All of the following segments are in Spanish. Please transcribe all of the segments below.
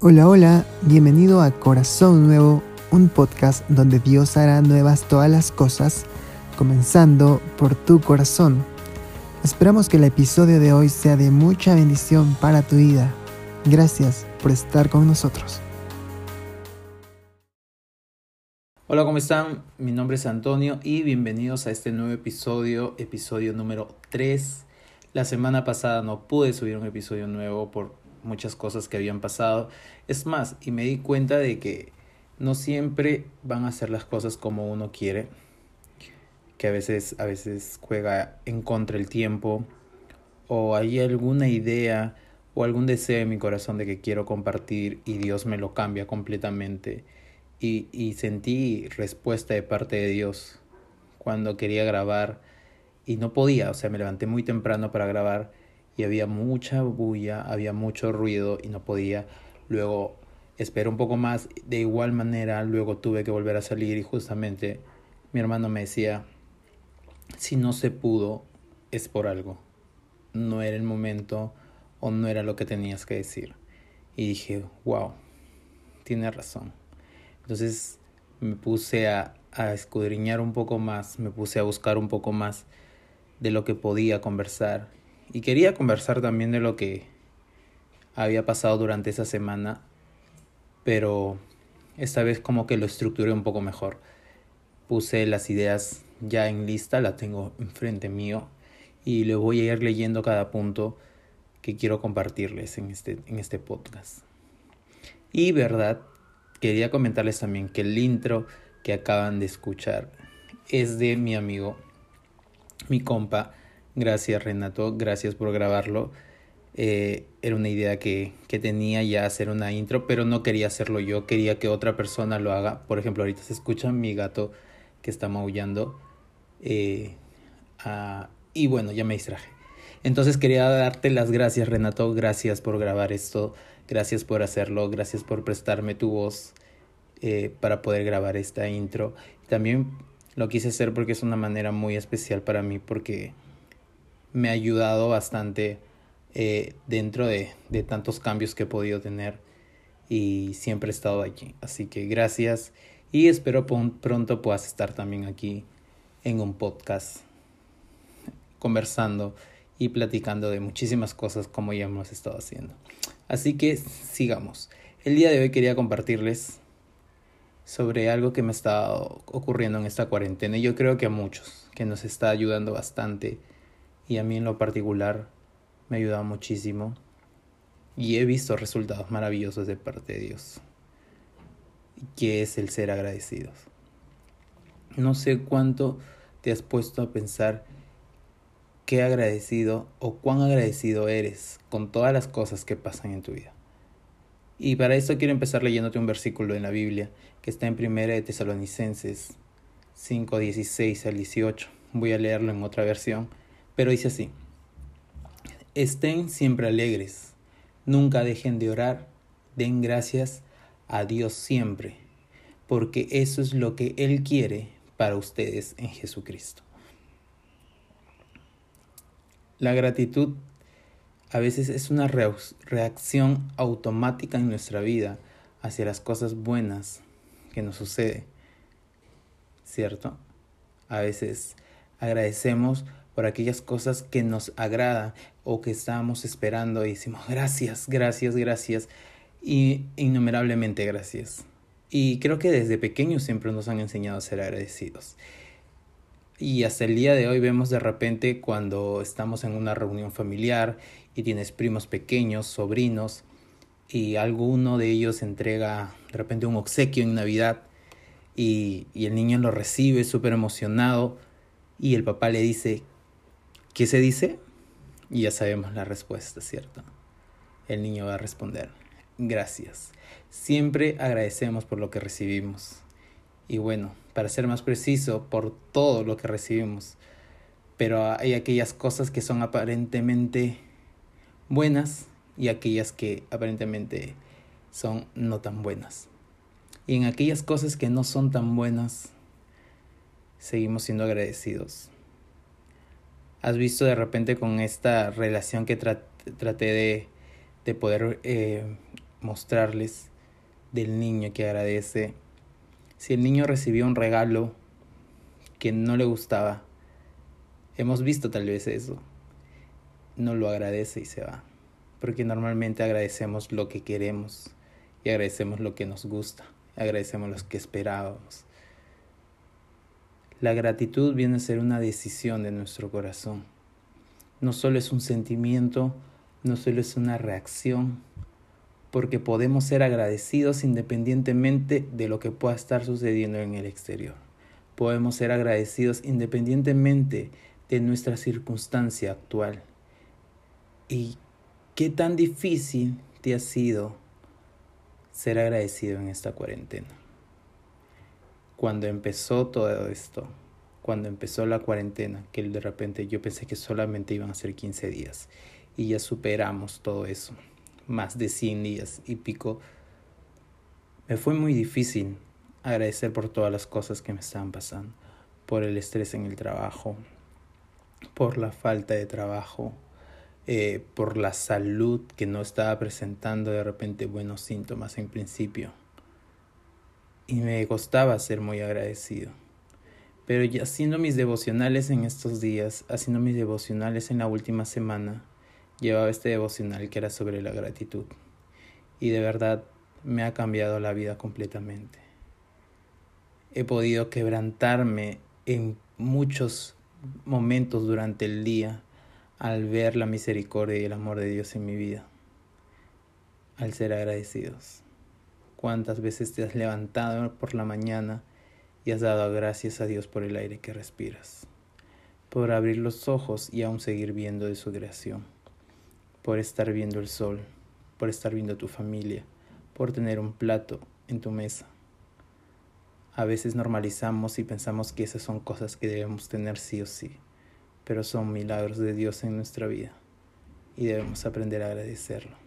Hola, hola, bienvenido a Corazón Nuevo, un podcast donde Dios hará nuevas todas las cosas, comenzando por tu corazón. Esperamos que el episodio de hoy sea de mucha bendición para tu vida. Gracias por estar con nosotros. Hola, ¿cómo están? Mi nombre es Antonio y bienvenidos a este nuevo episodio, episodio número 3. La semana pasada no pude subir un episodio nuevo por muchas cosas que habían pasado. Es más, y me di cuenta de que no siempre van a hacer las cosas como uno quiere, que a veces, a veces juega en contra el tiempo, o hay alguna idea o algún deseo en mi corazón de que quiero compartir y Dios me lo cambia completamente. Y, y sentí respuesta de parte de Dios cuando quería grabar y no podía, o sea, me levanté muy temprano para grabar y había mucha bulla, había mucho ruido y no podía. Luego esperé un poco más, de igual manera luego tuve que volver a salir y justamente mi hermano me decía, si no se pudo es por algo, no era el momento o no era lo que tenías que decir. Y dije, wow, tiene razón. Entonces me puse a, a escudriñar un poco más, me puse a buscar un poco más de lo que podía conversar y quería conversar también de lo que había pasado durante esa semana, pero esta vez como que lo estructuré un poco mejor. Puse las ideas ya en lista, la tengo enfrente mío y le voy a ir leyendo cada punto que quiero compartirles en este, en este podcast. Y verdad, quería comentarles también que el intro que acaban de escuchar es de mi amigo, mi compa, Gracias Renato, gracias por grabarlo. Eh, era una idea que, que, tenía ya hacer una intro, pero no quería hacerlo yo, quería que otra persona lo haga. Por ejemplo, ahorita se escucha mi gato que está maullando. Ah, y bueno, ya me distraje. Entonces quería darte las gracias, Renato. Gracias por grabar esto. Gracias por hacerlo. Gracias por prestarme tu voz eh, para poder grabar esta intro. También lo quise hacer porque es una manera muy especial para mí porque me ha ayudado bastante eh, dentro de, tantos cambios que he podido tener y siempre he estado allí. Así que gracias y espero pronto puedas estar también aquí en un podcast conversando y platicando de muchísimas cosas como ya hemos estado haciendo. Así que sigamos. El día de hoy quería compartirles sobre algo que me está ocurriendo en esta cuarentena y yo creo que a muchos, que nos está ayudando bastante y a mí en lo particular me ha ayudado muchísimo y he visto resultados maravillosos de parte de Dios, que es el ser agradecidos. No sé cuánto te has puesto a pensar qué agradecido o cuán agradecido eres con todas las cosas que pasan en tu vida. Y para eso quiero empezar leyéndote un versículo en la Biblia que está en Primera de Tesalonicenses 5, 16 al 18. Voy a leerlo en otra versión pero dice así, estén siempre alegres, nunca dejen de orar, den gracias a Dios siempre, porque eso es lo que Él quiere para ustedes en Jesucristo. La gratitud a veces es una reacción automática en nuestra vida hacia las cosas buenas que nos sucede, ¿cierto? A veces agradecemos por aquellas cosas que nos agradan o que estamos esperando y decimos gracias, gracias, gracias y innumerablemente gracias. Y creo que desde pequeños siempre nos han enseñado a ser agradecidos. Y hasta el día de hoy vemos de repente cuando estamos en una reunión familiar y tienes primos pequeños, sobrinos, y alguno de ellos entrega de repente un obsequio en Navidad y, y el niño lo recibe súper emocionado y el papá le dice, ¿Qué se dice? Y ya sabemos la respuesta, ¿cierto? El niño va a responder, gracias. Siempre agradecemos por lo que recibimos. Y bueno, para ser más preciso, por todo lo que recibimos. Pero hay aquellas cosas que son aparentemente buenas y aquellas que aparentemente son no tan buenas. Y en aquellas cosas que no son tan buenas, seguimos siendo agradecidos has visto de repente con esta relación que traté de, de poder eh, mostrarles del niño que agradece. Si el niño recibió un regalo que no le gustaba, hemos visto tal vez eso, no lo agradece y se va. Porque normalmente agradecemos lo que queremos y agradecemos lo que nos gusta, agradecemos lo que esperábamos. La gratitud viene a ser una decisión de nuestro corazón. No solo es un sentimiento, no solo es una reacción, porque podemos ser agradecidos independientemente de lo que pueda estar sucediendo en el exterior. Podemos ser agradecidos independientemente de nuestra circunstancia actual. ¿Y qué tan difícil te ha sido ser agradecido en esta cuarentena? Cuando empezó todo esto, cuando empezó la cuarentena, que de repente yo pensé que solamente iban a ser 15 días y ya superamos todo eso más de 100 días y pico, me fue muy difícil agradecer por todas las cosas que me estaban pasando, por el estrés en el trabajo, por la falta de trabajo, eh, por la salud que no estaba presentando de repente buenos síntomas en principio. Y me costaba ser muy agradecido. Pero ya haciendo mis devocionales en estos días, haciendo mis devocionales en la última semana, llevaba este devocional que era sobre la gratitud. Y de verdad me ha cambiado la vida completamente. He podido quebrantarme en muchos momentos durante el día al ver la misericordia y el amor de Dios en mi vida. Al ser agradecidos. ¿Cuántas veces te has levantado por la mañana y has dado gracias a Dios por el aire que respiras? Por abrir los ojos y aún seguir viendo de su creación por estar viendo el sol, por estar viendo a tu familia, por tener un plato en tu mesa. A veces normalizamos y pensamos que esas son cosas que debemos tener sí o sí, pero son milagros de Dios en nuestra vida y debemos aprender a agradecerlo.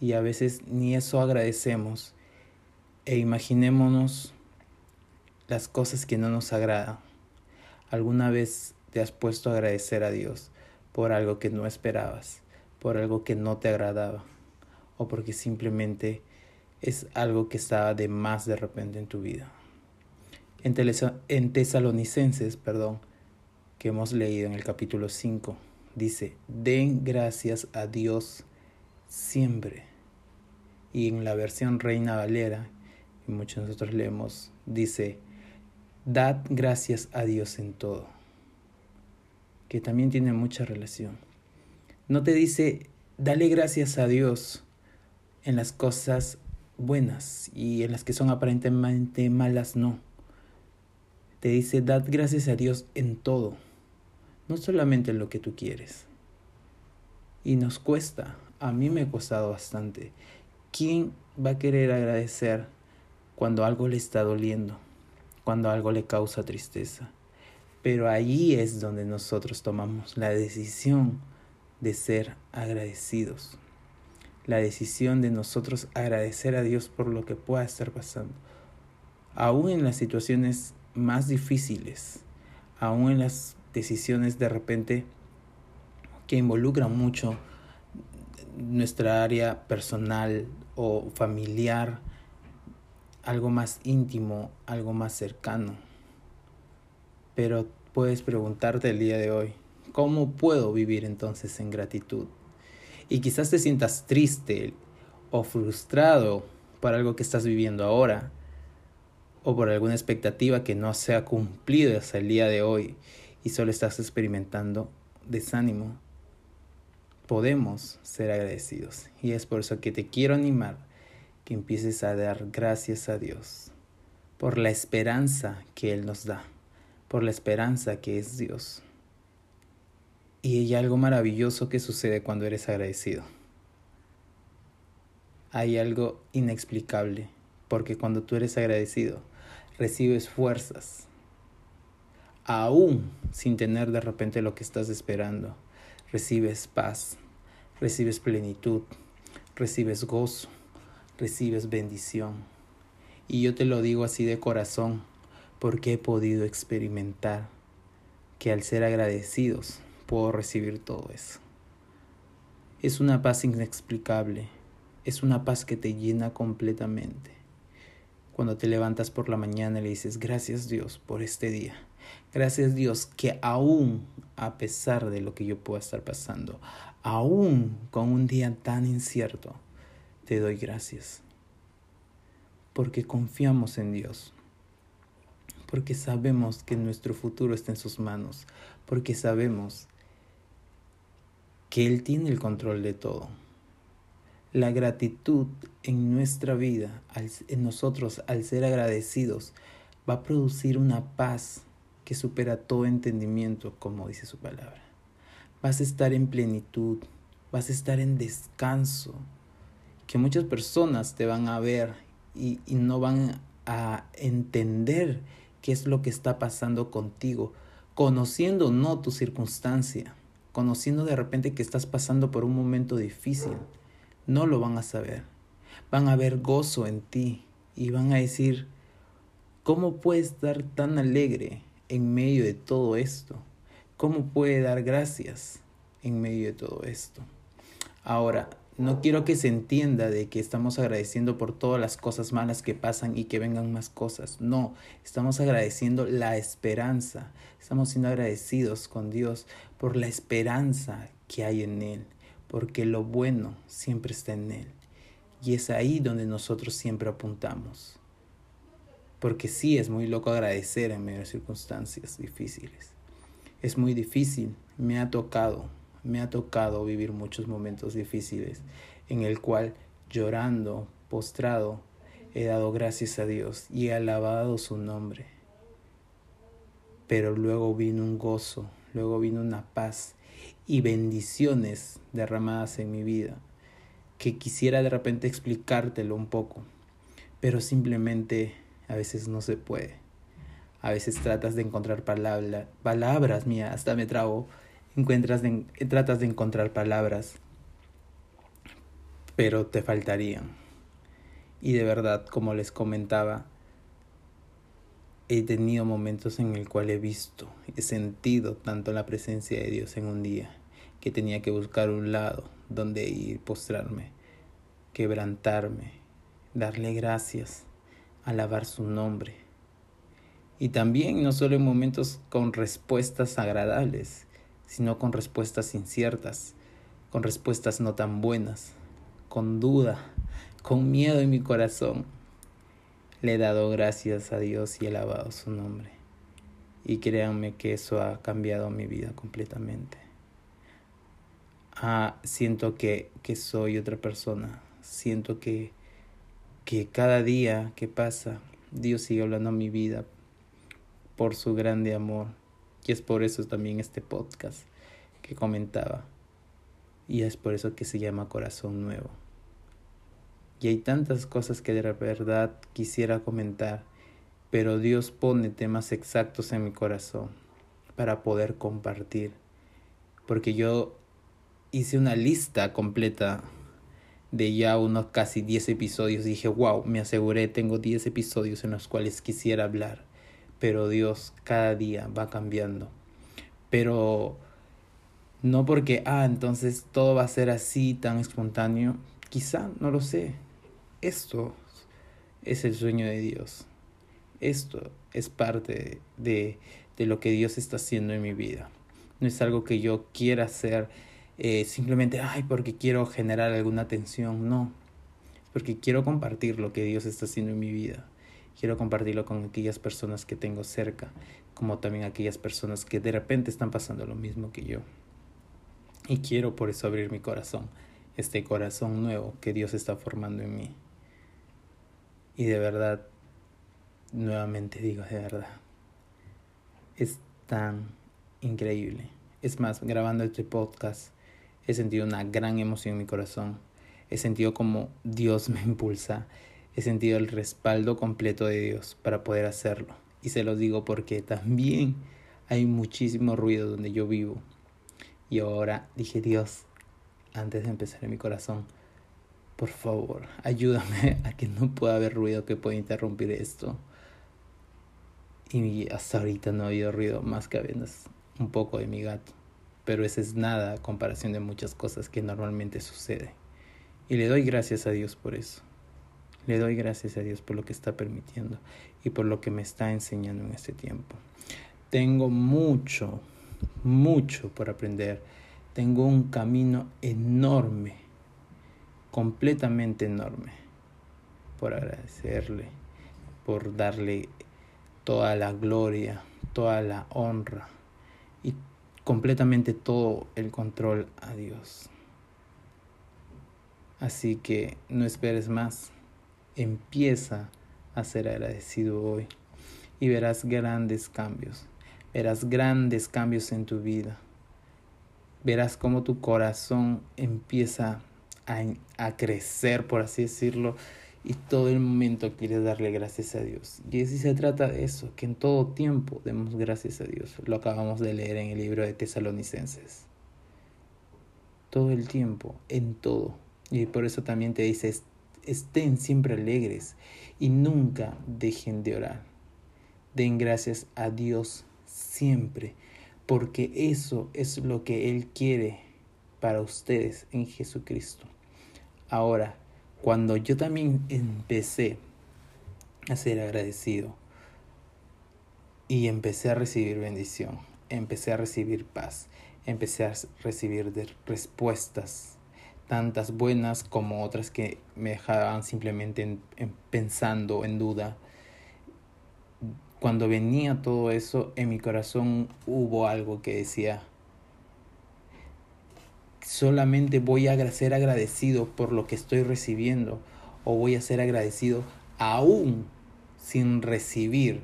Y a veces ni eso agradecemos e imaginémonos las cosas que no nos agradan. ¿Alguna vez te has puesto a agradecer a Dios por algo que no esperabas? por algo que no te agradaba o porque simplemente es algo que estaba de más de repente en tu vida. En, en Tesalonicenses, perdón, que hemos leído en el capítulo 5, dice, den gracias a Dios siempre. Y en la versión Reina Valera, y muchos de nosotros leemos, dice, dad gracias a Dios en todo, que también tiene mucha relación. No te dice, dale gracias a Dios en las cosas buenas y en las que son aparentemente malas, no. Te dice, dad gracias a Dios en todo, no solamente en lo que tú quieres. Y nos cuesta, a mí me ha costado bastante. ¿Quién va a querer agradecer cuando algo le está doliendo, cuando algo le causa tristeza? Pero ahí es donde nosotros tomamos la decisión de ser agradecidos. La decisión de nosotros agradecer a Dios por lo que pueda estar pasando. Aún en las situaciones más difíciles, aún en las decisiones de repente que involucran mucho nuestra área personal o familiar, algo más íntimo, algo más cercano. Pero puedes preguntarte el día de hoy, ¿Cómo puedo vivir entonces en gratitud? Y quizás te sientas triste o frustrado por algo que estás viviendo ahora o por alguna expectativa que no se ha cumplido hasta el día de hoy y solo estás experimentando desánimo. Podemos ser agradecidos y es por eso que te quiero animar que empieces a dar gracias a Dios por la esperanza que Él nos da, por la esperanza que es Dios. Y hay algo maravilloso que sucede cuando eres agradecido. Hay algo inexplicable, porque cuando tú eres agradecido, recibes fuerzas, aún sin tener de repente lo que estás esperando. Recibes paz, recibes plenitud, recibes gozo, recibes bendición. Y yo te lo digo así de corazón, porque he podido experimentar que al ser agradecidos, puedo recibir todo eso. Es una paz inexplicable, es una paz que te llena completamente. Cuando te levantas por la mañana y le dices, gracias Dios por este día. Gracias Dios que aún a pesar de lo que yo pueda estar pasando, aún con un día tan incierto, te doy gracias. Porque confiamos en Dios. Porque sabemos que nuestro futuro está en sus manos. Porque sabemos que Él tiene el control de todo. La gratitud en nuestra vida, en nosotros, al ser agradecidos, va a producir una paz que supera todo entendimiento, como dice su palabra. Vas a estar en plenitud, vas a estar en descanso, que muchas personas te van a ver y, y no van a entender qué es lo que está pasando contigo, conociendo no tu circunstancia, conociendo de repente que estás pasando por un momento difícil, no lo van a saber. Van a ver gozo en ti y van a decir, ¿cómo puede estar tan alegre en medio de todo esto? ¿Cómo puede dar gracias en medio de todo esto? Ahora, no quiero que se entienda de que estamos agradeciendo por todas las cosas malas que pasan y que vengan más cosas. No, estamos agradeciendo la esperanza. Estamos siendo agradecidos con Dios por la esperanza que hay en Él, porque lo bueno siempre está en Él. Y es ahí donde nosotros siempre apuntamos. Porque sí es muy loco agradecer en medio de circunstancias difíciles. Es muy difícil, me ha tocado, me ha tocado vivir muchos momentos difíciles en el cual llorando, postrado, he dado gracias a Dios y he alabado su nombre. Pero luego vino un gozo, luego vino una paz y bendiciones derramadas en mi vida que quisiera de repente explicártelo un poco, pero simplemente a veces no se puede. A veces tratas de encontrar palabra, palabras, mía, hasta me trago encuentras tratas de encontrar palabras, pero te faltarían. Y de verdad, como les comentaba, he tenido momentos en el cual he visto, he sentido tanto la presencia de Dios en un día, que tenía que buscar un lado donde ir, postrarme, quebrantarme, darle gracias, alabar su nombre. Y también no solo en momentos con respuestas agradables, sino con respuestas inciertas, con respuestas no tan buenas, con duda, con miedo en mi corazón. Le he dado gracias a Dios y he alabado su nombre. Y créanme que eso ha cambiado mi vida completamente. Ah, siento que, que soy otra persona. Siento que, que cada día que pasa, Dios sigue hablando a mi vida por su grande amor y es por eso también este podcast que comentaba. Y es por eso que se llama Corazón Nuevo. Y hay tantas cosas que de verdad quisiera comentar, pero Dios pone temas exactos en mi corazón para poder compartir. Porque yo hice una lista completa de ya unos casi 10 episodios. Dije, wow, me aseguré, tengo 10 episodios en los cuales quisiera hablar pero Dios cada día va cambiando. Pero no porque, ah, entonces todo va a ser así, tan espontáneo. Quizá, no lo sé. Esto es el sueño de Dios. Esto es parte de, de lo que Dios está haciendo en mi vida. No es algo que yo quiera hacer eh, simplemente, ay, porque quiero generar alguna atención. No, porque quiero compartir lo que Dios está haciendo en mi vida. Quiero compartirlo con aquellas personas que tengo cerca, como también aquellas personas que de repente están pasando lo mismo que yo. Y quiero por eso abrir mi corazón, este corazón nuevo que Dios está formando en mí. Y de verdad, nuevamente digo de verdad, es tan increíble. Es más, grabando este podcast, he sentido una gran emoción en mi corazón. He sentido como Dios me impulsa he sentido el respaldo completo de Dios para poder hacerlo. Y se los digo porque también hay muchísimo ruido donde yo vivo. Y ahora dije, Dios, antes de empezar en mi corazón, por favor, ayúdame a que no pueda haber ruido que pueda interrumpir esto. Y hasta ahorita no ha habido ruido más que apenas un poco de mi gato. Pero eso es nada a comparación de muchas cosas que normalmente suceden. Y le doy gracias a Dios por eso. Le doy gracias a Dios por lo que está permitiendo y por lo que me está enseñando en este tiempo. Tengo mucho, mucho por aprender. Tengo un camino enorme, completamente enorme, por agradecerle, por darle toda la gloria, toda la honra y completamente todo el control a Dios. Así que no esperes más, empieza a ser agradecido hoy y verás grandes cambios, verás grandes cambios en tu vida, verás cómo tu corazón empieza a, a crecer, por así decirlo, y todo el momento quieres darle gracias a Dios. Y si se trata de eso, que en todo tiempo demos gracias a Dios. Lo acabamos de leer en el libro de Tesalonicenses. Todo el tiempo, en todo. Y por eso también te dice, estén siempre alegres y nunca dejen de orar. Den gracias a Dios siempre, porque eso es lo que Él quiere para ustedes en Jesucristo. Ahora, cuando yo también empecé a ser agradecido y empecé a recibir bendición, empecé a recibir paz, empecé a recibir respuestas, tantas buenas como otras que me dejaban simplemente pensando en duda. Cuando venía todo eso, en mi corazón hubo algo que decía, solamente voy a ser agradecido por lo que estoy recibiendo o voy a ser agradecido aún sin recibir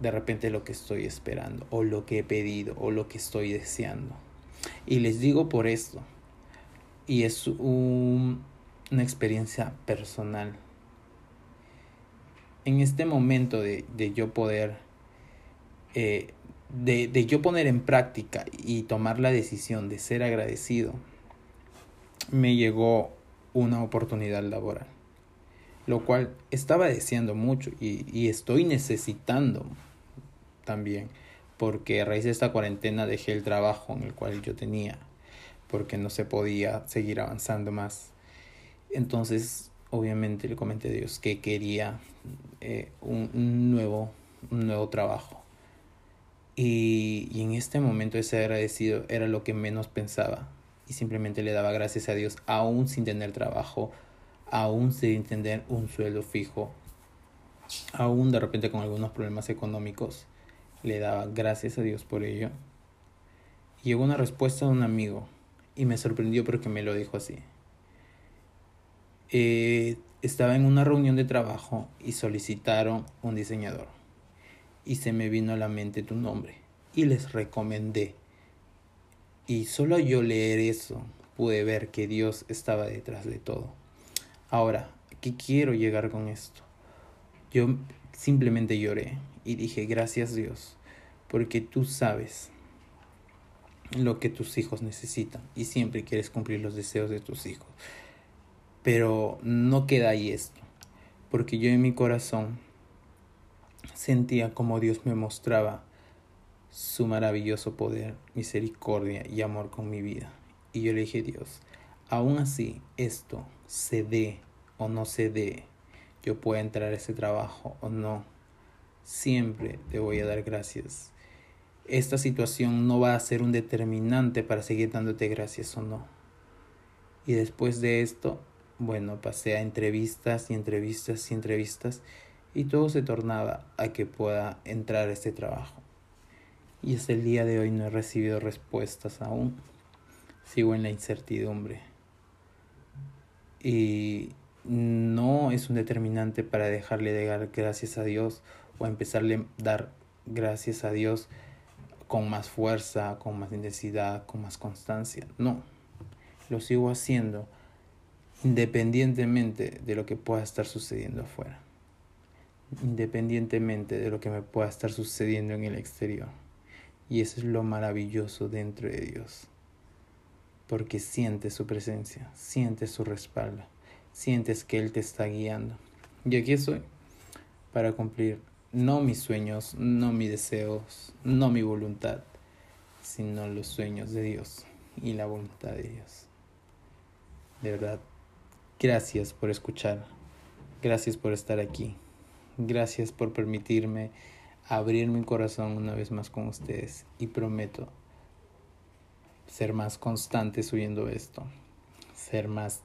de repente lo que estoy esperando o lo que he pedido o lo que estoy deseando. Y les digo por esto, y es una experiencia personal. En este momento de, yo poder eh, de, yo poner en práctica y tomar la decisión de ser agradecido, me llegó una oportunidad laboral, lo cual estaba deseando mucho y, y estoy necesitando también, porque a raíz de esta cuarentena dejé el trabajo en el cual yo tenía, porque no se podía seguir avanzando más. Entonces, obviamente le comenté a Dios que quería eh, un, nuevo, un nuevo trabajo y, en este momento ese agradecido era lo que menos pensaba. Y simplemente le daba gracias a Dios, aún sin tener trabajo, aún sin tener un sueldo fijo, aún de repente con algunos problemas económicos. Le daba gracias a Dios por ello. Y llegó una respuesta de un amigo y me sorprendió porque me lo dijo así. Eh, estaba en una reunión de trabajo y solicitaron un diseñador y se me vino a la mente tu nombre y les recomendé. Y solo yo leer eso pude ver que Dios estaba detrás de todo. Ahora, ¿qué quiero llegar con esto? Yo simplemente lloré y dije, gracias Dios, porque tú sabes lo que tus hijos necesitan y siempre quieres cumplir los deseos de tus hijos. Pero no queda ahí esto, porque yo en mi corazón sentía como Dios me mostraba su maravilloso poder, misericordia y amor con mi vida. Y yo le dije, Dios, aún así esto se dé o no se dé, yo pueda entrar a ese trabajo o no, siempre te voy a dar gracias. Esta situación no va a ser un determinante para seguir dándote gracias o no. Y después de esto, bueno, pasé a entrevistas y entrevistas y entrevistas y todo se tornaba a que pueda entrar a este trabajo. Y hasta el día de hoy no he recibido respuestas aún. Sigo en la incertidumbre. Y no es un determinante para dejarle de dar gracias a Dios o empezarle a dar gracias a Dios con más fuerza, con más intensidad, con más constancia. No, lo sigo haciendo independientemente de lo que pueda estar sucediendo afuera independientemente de lo que me pueda estar sucediendo en el exterior. Y eso es lo maravilloso dentro de Dios. Porque sientes su presencia, sientes su respaldo, sientes que Él te está guiando. Y aquí estoy para cumplir no mis sueños, no mis deseos, no mi voluntad, sino los sueños de Dios y la voluntad de Dios. De verdad, Gracias por escuchar. Gracias por estar aquí. Gracias por permitirme abrir mi corazón una vez más con ustedes y prometo ser más constante subiendo esto, ser más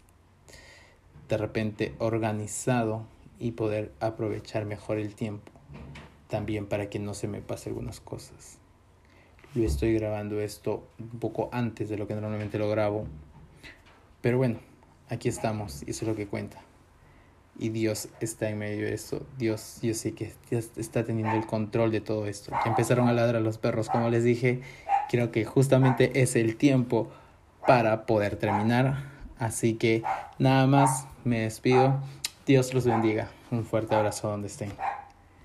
de repente organizado y poder aprovechar mejor el tiempo, también para que no se me pase algunas cosas. Yo estoy grabando esto un poco antes de lo que normalmente lo grabo, pero bueno, aquí estamos y eso es lo que cuenta y Dios está en medio de esto. Dios, yo sé que está teniendo el control de todo esto. Empezaron a ladrar los perros, como les dije. Creo que justamente es el tiempo para poder terminar. Así que nada más, me despido. Dios los bendiga. Un fuerte abrazo donde estén.